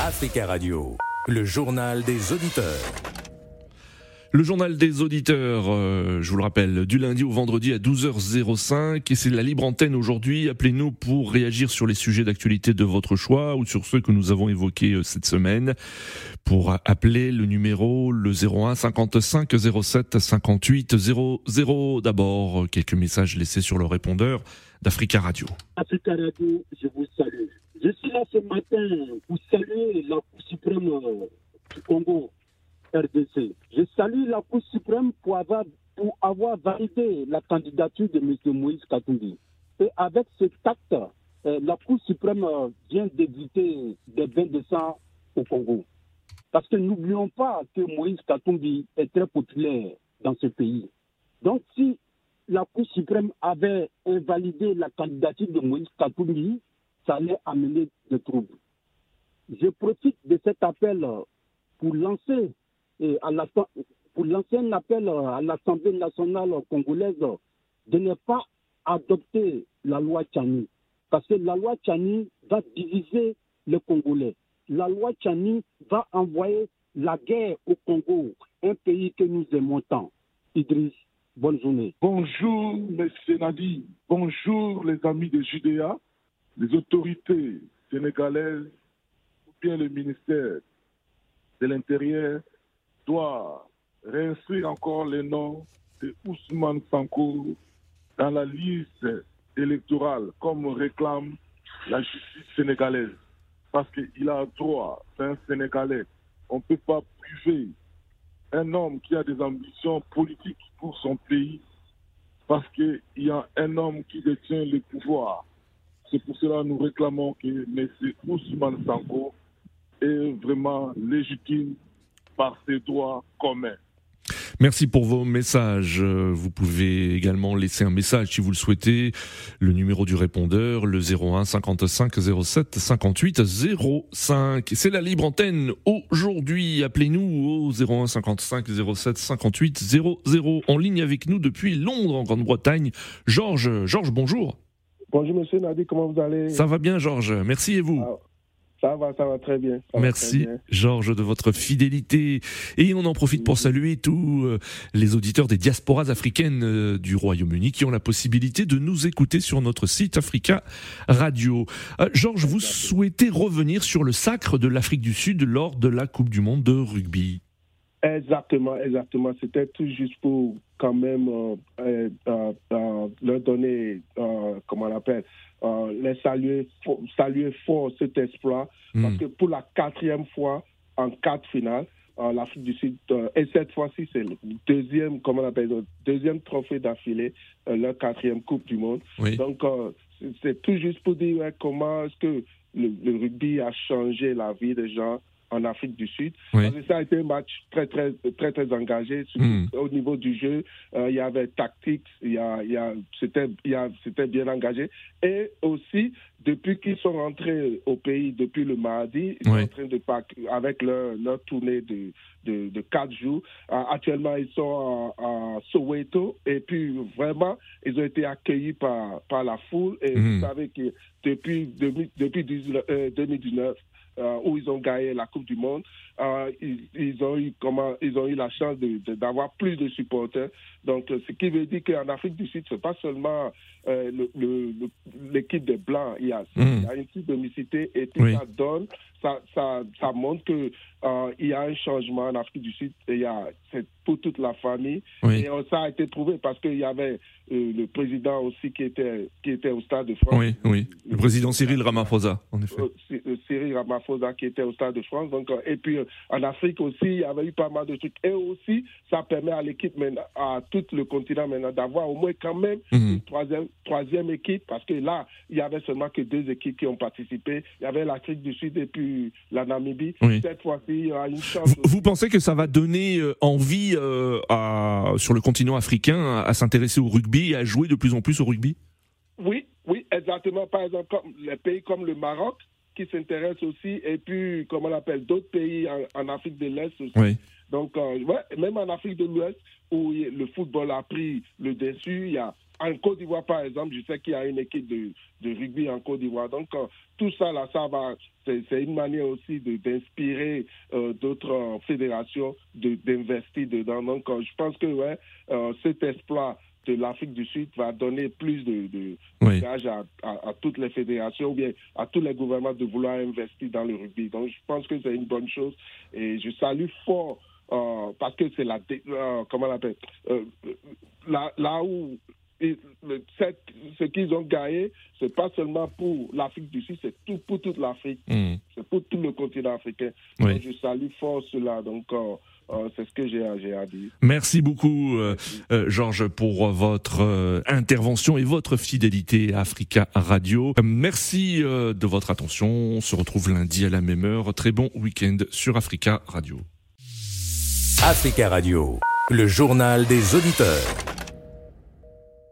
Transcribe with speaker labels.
Speaker 1: Africa Radio, le journal des auditeurs.
Speaker 2: Le journal des auditeurs, euh, je vous le rappelle, du lundi au vendredi à 12h05 et c'est la libre antenne aujourd'hui. Appelez-nous pour réagir sur les sujets d'actualité de votre choix ou sur ceux que nous avons évoqués euh, cette semaine. Pour appeler le numéro le 01 55 07 58 00. D'abord, quelques messages laissés sur le répondeur d'Africa Radio.
Speaker 3: Africa Radio, je vous salue. Je suis là ce matin pour saluer la Cour suprême du Congo RDC. Je salue la Cour suprême pour avoir, validé la candidature de M. Moïse Katumbi. Et avec cet acte, euh, la Cour suprême vient d'éviter des bains de sang au Congo. Parce que n'oublions pas que Moïse Katumbi est très populaire dans ce pays. Donc si la Cour suprême avait invalidé la candidature de Moïse Katumbi, ça allait amener des troubles. Je profite de cet appel pour lancer la, pour lancer un appel à l'Assemblée nationale congolaise de ne pas adopter la loi Tchani. Parce que la loi Tchani va diviser les Congolais. La loi Tchani va envoyer la guerre au Congo, un pays que nous aimons tant. Idriss, bonne journée.
Speaker 4: Bonjour, M. Nadi. Bonjour, les amis de Judéa, les autorités sénégalaises, ou bien le ministère de l'Intérieur, doit réinscrire encore le nom de Ousmane Sanko dans la liste électorale, comme réclame la justice sénégalaise. Parce qu'il a droit, c'est un Sénégalais. On ne peut pas priver un homme qui a des ambitions politiques pour son pays parce qu'il y a un homme qui détient le pouvoir. C'est pour cela que nous réclamons que M. Ousmane Sanko est vraiment légitime par ses droits communs.
Speaker 2: Merci pour vos messages. Vous pouvez également laisser un message si vous le souhaitez. Le numéro du répondeur, le 01 55 07 58 05. C'est la libre antenne aujourd'hui. Appelez-nous au 01 55 07 58 00. En ligne avec nous depuis Londres, en Grande-Bretagne. Georges, Georges, bonjour.
Speaker 5: Bonjour monsieur Nadi, comment vous allez?
Speaker 2: Ça va bien Georges, merci et vous?
Speaker 5: Ah. Ça va, ça va très bien.
Speaker 2: Merci, Georges, de votre fidélité. Et on en profite pour saluer tous euh, les auditeurs des diasporas africaines euh, du Royaume-Uni qui ont la possibilité de nous écouter sur notre site Africa Radio. Euh, Georges, vous souhaitez revenir sur le sacre de l'Afrique du Sud lors de la Coupe du Monde de rugby
Speaker 5: Exactement, exactement. C'était tout juste pour quand même leur donner, comment on l'appelle, euh, les saluer, saluer fort cet exploit, parce hmm. que pour la quatrième fois en quatre finales, euh, l'Afrique du Sud, euh, et cette fois-ci, c'est le deuxième, comment on appelle, le deuxième trophée d'affilée, leur quatrième Coupe du Monde. Donc, c'est tout juste pour dire comment est-ce que le, le, rugby a changé la vie des gens en Afrique du Sud. ça a été un match très, très, très, très engagé. Hmm. Au niveau du jeu, euh, il y avait tactique, il y a, y a, c'était bien engagé. Et aussi, depuis qu'ils sont rentrés au pays, depuis le mardi, ils sont en train de avec leur, leur tournée de, de, de quatre jours. Euh, actuellement, ils sont à, Soweto et puis vraiment, ils ont été accueillis par, par la foule. Et vous hmm. savez que depuis, depuis, depuis 2019, euh, où ils ont gagné la Coupe du Monde, euh, ils, ont eu comment ils ont eu la chance d'avoir de, plus de supporters. Donc, ce qui veut dire qu'en Afrique du Sud, c'est pas seulement euh, l'équipe des blancs, il y a, mmh. il y a une et tout ça donne, ça, ça, ça montre que il y a un changement en Afrique du Sud et il y a c'est pour toute la famille et ça a été prouvé parce qu'il y avait le président aussi qui était qui était au stade de France.
Speaker 2: Oui, oui. Le, président Cyril Ramaphosa, en effet.
Speaker 5: Cyril Ramaphosa qui était au stade de France. Donc, et puis en Afrique aussi, il y avait eu pas mal de trucs. Et aussi, ça permet à l'équipe, à tout le continent maintenant, d'avoir au moins quand même mhm. une troisième, troisième équipe, parce que là, il y avait seulement que deux équipes qui ont participé. Il y avait l'Afrique du Sud et puis la Namibie. Cette fois-ci, il y aura une chance.
Speaker 2: Vous, pensez que ça va donner euh, envie euh, à, sur le continent africain à, s'intéresser au rugby et à jouer de plus en plus au rugby?
Speaker 5: Oui, oui, exactement. Par exemple, les pays comme le Maroc, qui s'intéressent aussi, et puis, comment on appelle, d'autres pays en, Afrique de l'Est aussi. Donc, euh, ouais, même en Afrique de l'Ouest, où le football a pris le dessus, il y a en Côte d'Ivoire, par exemple, je sais qu'il y a une équipe de, de rugby en Côte d'Ivoire. Donc, tout ça, là, ça va, c'est une manière aussi d'inspirer d'autres fédérations d'investir dedans. Donc, je pense que ouais, cet exploit de l'Afrique du Sud va donner plus de, de à, toutes les fédérations ou bien à tous les gouvernements de vouloir investir dans le rugby. Donc, je pense que c'est une bonne chose et je salue fort euh, parce que c'est la, euh, comment on appelle, euh, là, là où ce qu'ils ont gagné, c'est pas seulement pour l'Afrique du Sud, c'est tout pour toute l'Afrique. Hmm. C'est pour tout le continent africain. Donc, je salue fort cela. Donc, euh, c'est ce que j'ai à dire.
Speaker 2: Merci beaucoup, euh, euh, Georges, pour votre intervention et votre fidélité à Africa Radio. merci de votre attention. On se retrouve lundi à la même heure. Très bon week-end sur Africa Radio.
Speaker 1: Africa Radio, le journal des auditeurs.